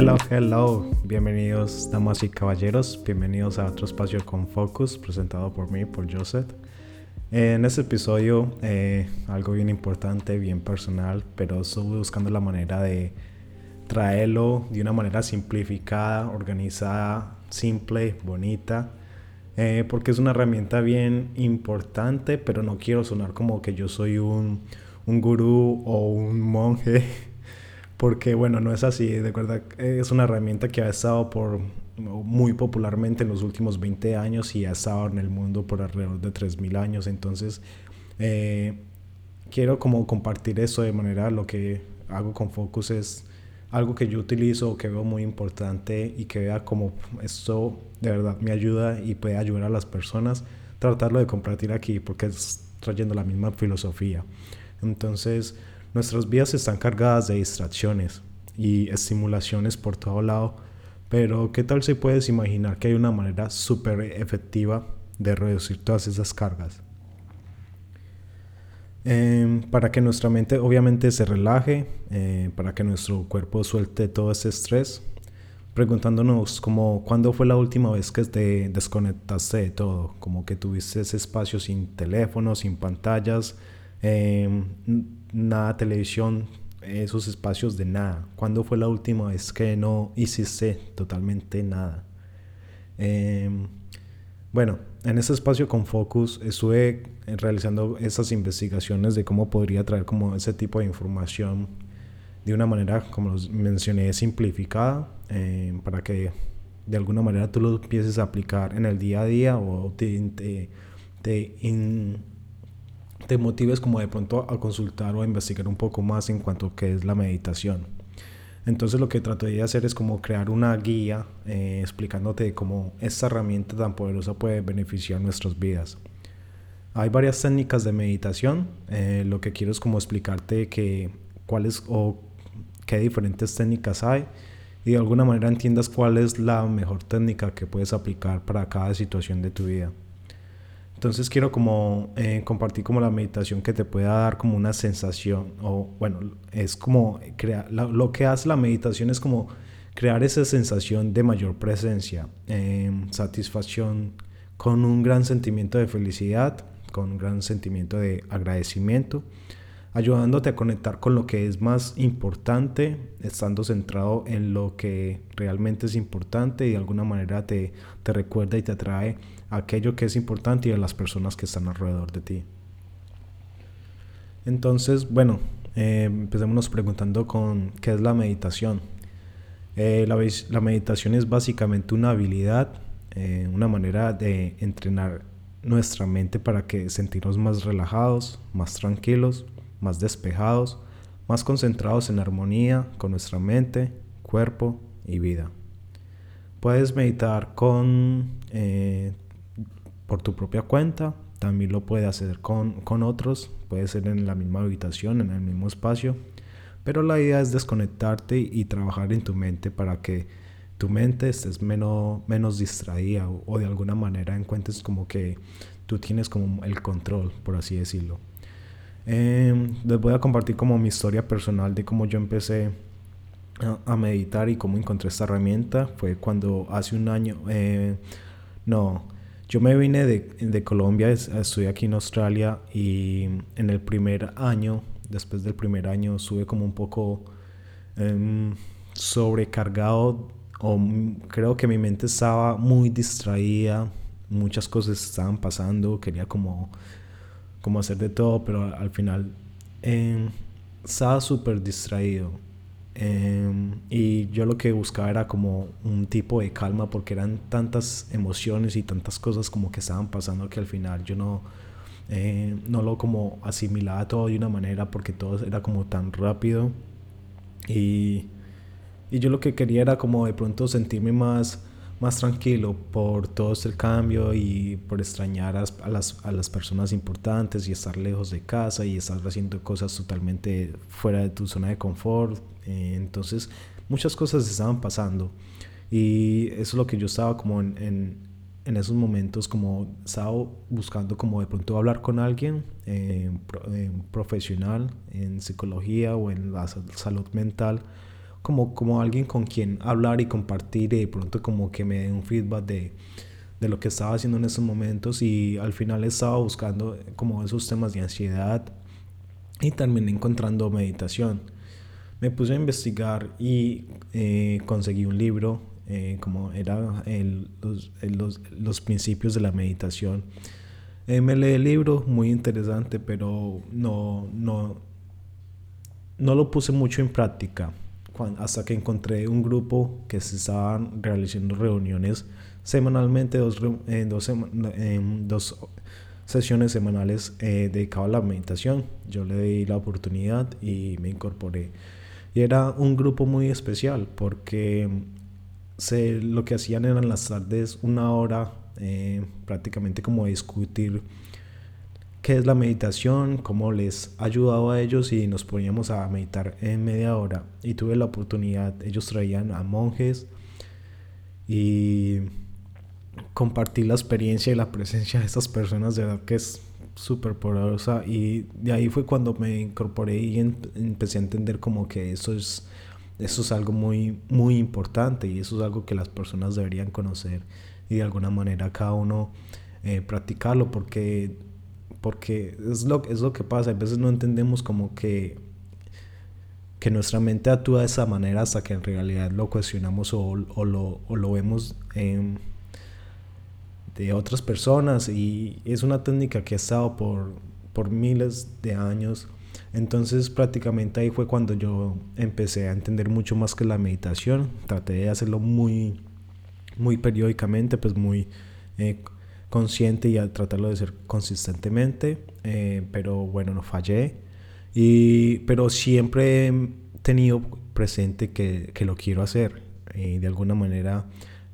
Hello, hello, bienvenidos damas y caballeros, bienvenidos a otro espacio con Focus presentado por mí, por Joseph. En este episodio, eh, algo bien importante, bien personal, pero estoy buscando la manera de traerlo de una manera simplificada, organizada, simple, bonita, eh, porque es una herramienta bien importante, pero no quiero sonar como que yo soy un, un gurú o un monje, porque bueno, no es así, de verdad es una herramienta que ha estado por muy popularmente en los últimos 20 años y ha estado en el mundo por alrededor de 3.000 años, entonces eh, quiero como compartir eso de manera, lo que hago con Focus es algo que yo utilizo, que veo muy importante y que vea como esto de verdad me ayuda y puede ayudar a las personas, tratarlo de compartir aquí porque es trayendo la misma filosofía. Entonces, nuestras vidas están cargadas de distracciones y estimulaciones por todo lado, pero ¿qué tal si puedes imaginar que hay una manera súper efectiva de reducir todas esas cargas? Em, para que nuestra mente obviamente se relaje, eh, para que nuestro cuerpo suelte todo ese estrés, preguntándonos como cuándo fue la última vez que te desconectaste de todo, como que tuviste ese espacio sin teléfono, sin pantallas, em, nada televisión, esos espacios de nada. ¿Cuándo fue la última vez que no hiciste totalmente nada? Em, bueno, en ese espacio con Focus estuve realizando esas investigaciones de cómo podría traer como ese tipo de información de una manera, como mencioné, simplificada, eh, para que de alguna manera tú lo empieces a aplicar en el día a día o te, te, te motives como de pronto a consultar o a investigar un poco más en cuanto a qué es la meditación. Entonces lo que trato de hacer es como crear una guía eh, explicándote cómo esta herramienta tan poderosa puede beneficiar nuestras vidas. Hay varias técnicas de meditación. Eh, lo que quiero es como explicarte que cuáles o qué diferentes técnicas hay y de alguna manera entiendas cuál es la mejor técnica que puedes aplicar para cada situación de tu vida. Entonces quiero como eh, compartir como la meditación que te pueda dar como una sensación o bueno, es como crear, lo, que hace la meditación es como crear esa sensación de mayor presencia, em, satisfacción con un gran sentimiento de felicidad, con un gran sentimiento de agradecimiento, ayudándote a conectar con lo que es más importante, estando centrado en lo que realmente es importante y de alguna manera te, te recuerda y te atrae aquello que es importante y a las personas que están alrededor de ti. Entonces, bueno, eh, empecémonos preguntando con qué es la meditación. Eh, la, meditación es básicamente una habilidad, eh, una manera de entrenar nuestra mente para que sentirnos más relajados, más tranquilos, más despejados, más concentrados en armonía con nuestra mente, cuerpo y vida. Puedes meditar con eh, por tu propia cuenta, también lo puedes hacer con, con otros, puede ser en la misma habitación, en el mismo espacio, pero la idea es desconectarte y, trabajar en tu mente para que tu mente estés menos, menos distraída o, de alguna manera encuentres como que tú tienes como el control, por así decirlo. Em, les voy a compartir como mi historia personal de cómo yo empecé a, meditar y cómo encontré esta herramienta. Fue cuando hace un año, eh, no, yo me vine de, de Colombia, estoy aquí en Australia y en el primer año, después del primer año, sube como un poco em, sobrecargado o creo que mi mente estaba muy distraída, muchas cosas estaban pasando, quería como, como hacer de todo, pero al final em, estaba súper distraído Em, y yo lo que buscaba era como un tipo de calma porque eran tantas emociones y tantas cosas como que estaban pasando que al final yo no, eh, no lo como asimilaba todo de una manera porque todo era como tan rápido. Y, y yo lo que quería era como de pronto sentirme más más tranquilo por todo este cambio y por extrañar a, las, a las personas importantes y estar lejos de casa y estar haciendo cosas totalmente fuera de tu zona de confort. Eh, entonces muchas cosas estaban pasando y eso es lo que yo estaba como en, en, esos momentos como estaba buscando como de pronto hablar con alguien eh, profesional en psicología o en la salud mental como, como alguien con quien hablar y compartir y de pronto como que me dé un feedback de, de lo que estaba haciendo en esos momentos y al final estaba buscando como esos temas de ansiedad y también encontrando meditación. Me puse a investigar y eh, conseguí un libro eh, como era el, los, los, los, principios de la meditación. Eh, me leí el libro, muy interesante, pero no, no, no lo puse mucho en práctica hasta que encontré un grupo que se estaban realizando reuniones semanalmente, dos, en dos, dos sesiones semanales eh, dedicadas a la meditación. Yo le di la oportunidad y me incorporé. Y era un grupo muy especial porque se, lo que hacían eran las tardes una hora eh, prácticamente como discutir qué es la meditación, cómo les ha ayudado a ellos y nos poníamos a meditar en media hora. Y tuve la oportunidad, ellos traían a monjes y compartir la experiencia y la presencia de estas personas, de verdad que es súper poderosa. Y de ahí fue cuando me incorporé y empecé a entender como que eso es, eso es algo muy, muy importante y eso es algo que las personas deberían conocer y de alguna manera cada uno eh, practicarlo porque, porque es, lo, es lo que pasa. A veces no entendemos como que que nuestra mente actúa de esa manera hasta que en realidad lo cuestionamos o, o, lo, o lo, vemos en de otras personas y es una técnica que ha estado por, por miles de años. Entonces prácticamente ahí fue cuando yo empecé a entender mucho más que la meditación. Traté de hacerlo muy, muy periódicamente, pues muy eh, consciente y a tratarlo de hacer consistentemente. Eh, pero bueno, no fallé. Y, pero siempre he tenido presente que, que lo quiero hacer. Y de alguna manera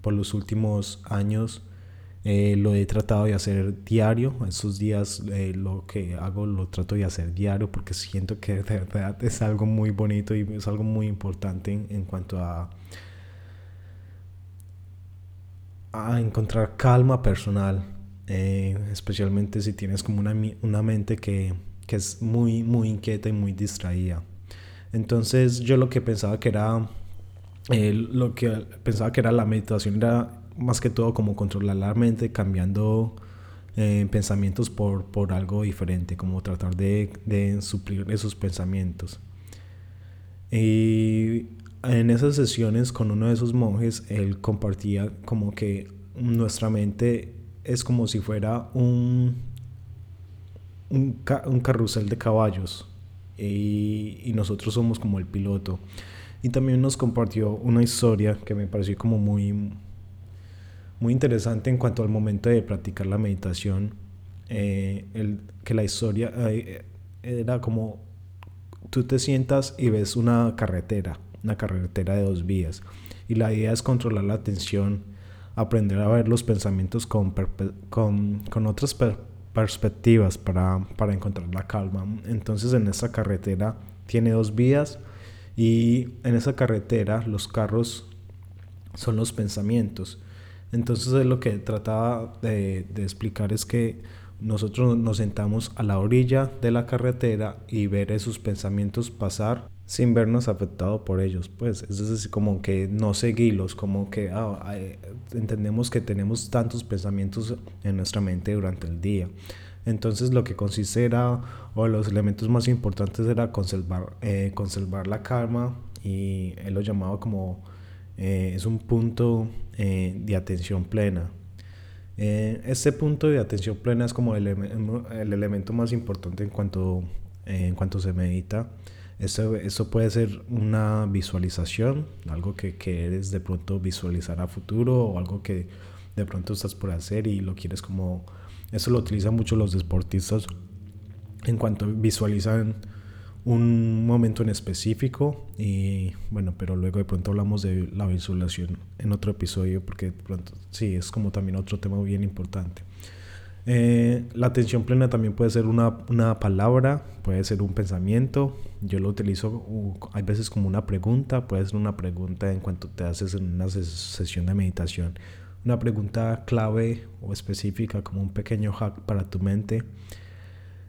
por los últimos años eh, lo he tratado de hacer diario. Esos días eh, lo que hago lo trato de hacer diario porque siento que de verdad es algo muy bonito y es algo muy importante en, cuanto a, a encontrar calma personal. Eh, especialmente si tienes como una, una mente que, que es muy, muy inquieta y muy distraída. Entonces yo lo que pensaba que era lo que pensaba que era la meditación era más que todo como controlar la mente, cambiando eh, pensamientos por, por, algo diferente, como tratar de, de, suplir esos pensamientos. Y en esas sesiones con uno de esos monjes, él compartía como que nuestra mente es como si fuera un, un, un carrusel de caballos. Y, y nosotros somos como el piloto. Y también nos compartió una historia que me pareció como muy, muy interesante en cuanto al momento de practicar la meditación, eh, el, que la historia eh, era como tú te sientas y ves una carretera, una carretera de dos vías, y la idea es controlar la atención, aprender a ver los pensamientos con, con, con otras perspectivas para, para encontrar la calma. Entonces en esa carretera tiene dos vías y en esa carretera los carros son los pensamientos entonces lo que trataba de, explicar es que nosotros nos sentamos a la orilla de la carretera y ver esos pensamientos pasar sin vernos afectados por ellos, pues es decir, como que no seguirlos, como que ah, entendemos que tenemos tantos pensamientos en nuestra mente durante el día. Entonces lo que consiste era, o los elementos más importantes era conservar, eh, conservar la calma y él lo llamaba como eh, es un punto eh, de atención plena. Eh, este punto de atención plena es como el, el elemento más importante en cuanto, en cuanto se medita. Eso, eso, puede ser una visualización, algo que quieres de pronto visualizar a futuro o algo que de pronto estás por hacer y lo quieres como... Eso lo utilizan mucho los deportistas en cuanto visualizan un momento en específico y bueno, pero luego de pronto hablamos de la visualización en otro episodio porque de pronto sí, es como también otro tema bien importante. Eh, la atención plena también puede ser una, una, palabra, puede ser un pensamiento. Yo lo utilizo, hay veces como una pregunta, puede ser una pregunta en cuanto te haces en una sesión de meditación. Una pregunta clave o específica como un pequeño hack para tu mente.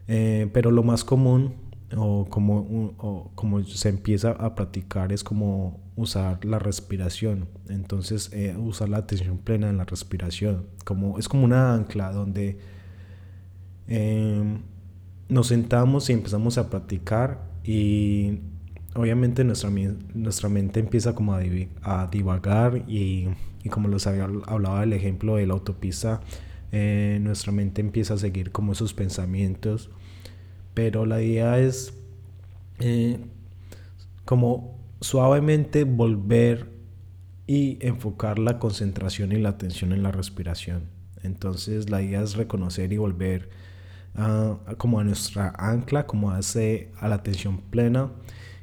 Eh, pero lo más común o como, o como se empieza a practicar es como usar la respiración. Entonces, eh, usar la atención plena en la respiración. Como, es como una ancla donde em, nos sentamos y empezamos a practicar y obviamente nuestra, nuestra mente empieza como a, a divagar y, y, como los había hablado del ejemplo de la autopista, eh, nuestra mente empieza a seguir como esos pensamientos. Pero la idea es eh, como suavemente volver y enfocar la concentración y la atención en la respiración. Entonces la idea es reconocer y volver a, como a nuestra ancla, como a, a la atención plena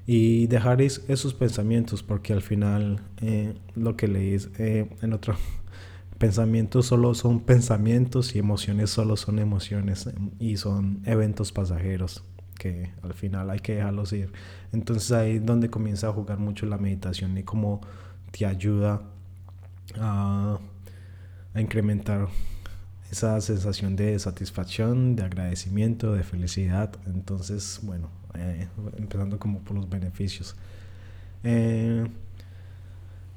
y dejar esos pensamientos porque al final eh, lo que leí eh, en otro pensamientos solo son pensamientos y emociones solo son emociones y son eventos pasajeros que al final hay que dejarlos ir. Entonces ahí es donde comienza a jugar mucho la meditación y cómo te ayuda a, incrementar esa sensación de satisfacción, de agradecimiento, de felicidad. Entonces, bueno, eh, empezando como por los beneficios. Eh,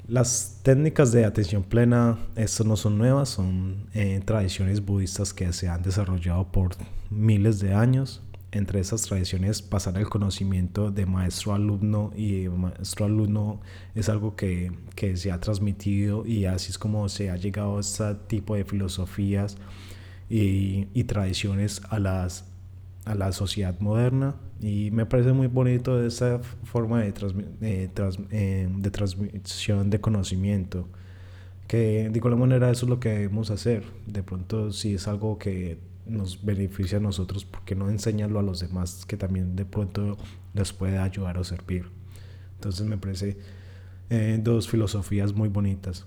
las técnicas de atención plena, estas no son nuevas, son eh, tradiciones budistas que se han desarrollado por miles de años entre esas tradiciones pasar el conocimiento de maestro alumno y maestro alumno es algo que, que, se ha transmitido y así es como se ha llegado a este tipo de filosofías y, y tradiciones a, las, a la sociedad moderna. Y me parece muy bonito esa forma de, eh, de transmisión de conocimiento que de igual manera eso es lo que debemos hacer. De pronto si es algo que nos beneficia a nosotros, porque no enseñarlo a los demás que también de pronto les puede ayudar o servir? Entonces me parece eh, dos filosofías muy bonitas.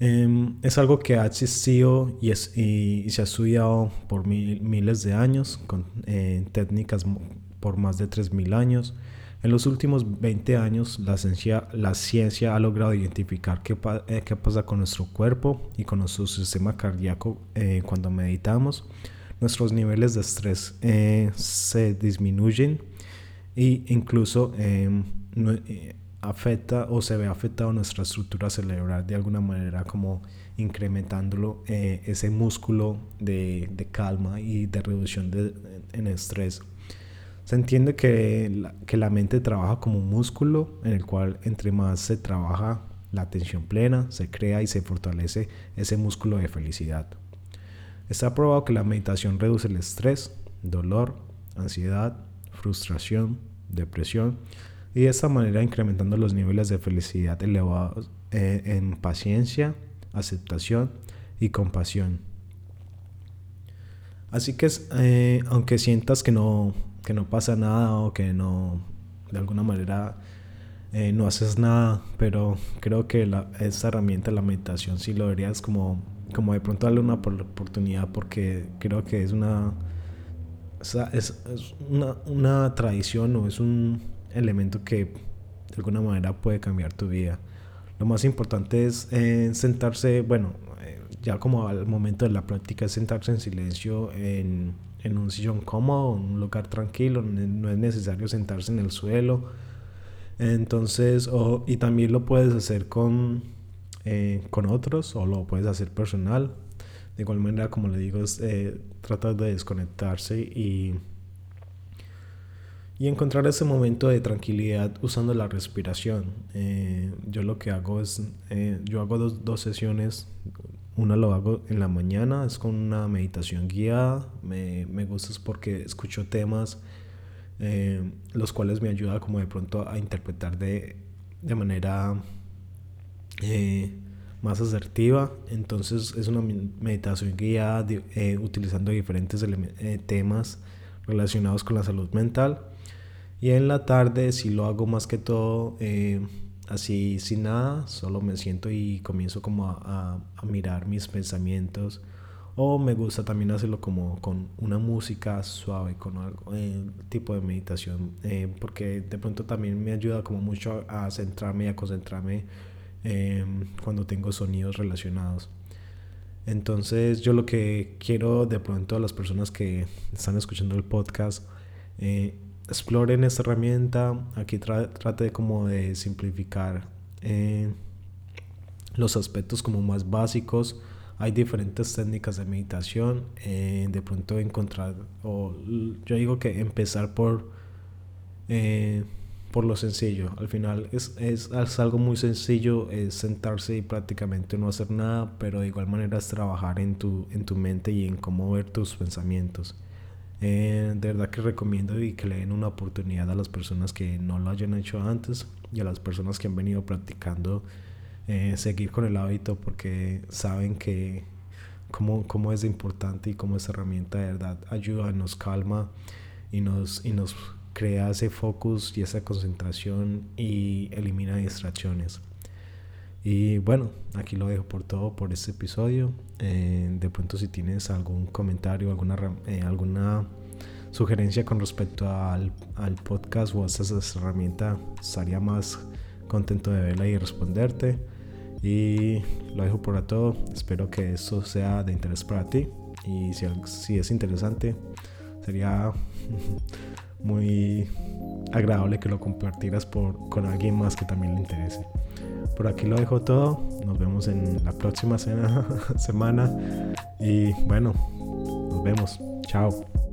Em, es algo que ha existido y, es, y, se ha estudiado por miles de años, con eh, técnicas por más de 3.000 años. En los últimos 20 años, la ciencia, la ciencia ha logrado identificar qué, eh, qué, pasa con nuestro cuerpo y con nuestro sistema cardíaco eh, cuando meditamos. Nuestros niveles de estrés eh, se disminuyen e incluso em, afecta o se ve afectado nuestra estructura cerebral de alguna manera como incrementándolo ese músculo de, de, calma y de reducción de, en estrés. Se entiende que la, que la mente trabaja como un músculo en el cual entre más se trabaja la atención plena, se crea y se fortalece ese músculo de felicidad. Está probado que la meditación reduce el estrés, dolor, ansiedad, frustración, depresión y de esta manera incrementando los niveles de felicidad elevados eh, en paciencia, aceptación y compasión. Así que eh, aunque sientas que no que no pasa nada o que no, de alguna manera, eh, no haces nada, pero creo que la, esta herramienta, la meditación, sí lo deberías como, como de pronto darle una oportunidad porque creo que es una, es, una, una tradición o es un elemento que de alguna manera puede cambiar tu vida. Lo más importante es eh, sentarse, bueno, eh, ya como al momento de la práctica, es sentarse en silencio en en un sillón cómodo, en un lugar tranquilo, no es necesario sentarse en el suelo. Entonces, y también lo puedes hacer con, eh, con otros o lo puedes hacer personal. De igual manera, como le digo, es, eh, trata de desconectarse y, y encontrar ese momento de tranquilidad usando la respiración. Eh, yo lo que hago es, yo hago dos, dos sesiones una lo hago en la mañana, es con una meditación guiada. Me, me gusta porque escucho temas eh, los cuales me ayuda como de pronto a interpretar de, de manera eh, más asertiva. Entonces es una meditación guiada eh, utilizando diferentes temas relacionados con la salud mental. Y en la tarde si lo hago más que todo así sin nada, solo me siento y comienzo como a, mirar mis pensamientos. O me gusta también hacerlo como con una música suave, con algo, eh, tipo de meditación, eh, porque de pronto también me ayuda como mucho a, centrarme y a concentrarme em, cuando tengo sonidos relacionados. Entonces yo lo que quiero de pronto a las personas que están escuchando el podcast Eh, exploren esta herramienta. Aquí trate como de simplificar eh, los aspectos como más básicos. Hay diferentes técnicas de meditación. Eh, de pronto encontrar, o yo digo que empezar por, eh, por lo sencillo. Al final es, es, es, algo muy sencillo, es sentarse y prácticamente no hacer nada, pero de igual manera es trabajar en tu, en tu mente y en cómo ver tus pensamientos. Eh, de verdad que recomiendo y que le den una oportunidad a las personas que no lo hayan hecho antes y a las personas que han venido practicando eh, seguir con el hábito porque saben que cómo, cómo es importante y cómo esa herramienta de verdad ayuda, nos calma y nos, y nos crea ese focus y esa concentración y elimina distracciones. Y bueno, aquí lo dejo por todo por este episodio. Eh, de pronto si tienes algún comentario, alguna, eh, alguna sugerencia con respecto al, al podcast o a esta herramienta, estaría más contento de verla y responderte. Y lo dejo por todo. Espero que esto sea de interés para ti. Y si, si es interesante, sería muy agradable que lo compartieras por, con alguien más que también le interese. Por aquí lo dejo todo. Nos vemos en la próxima semana. Y bueno, nos vemos. Chao.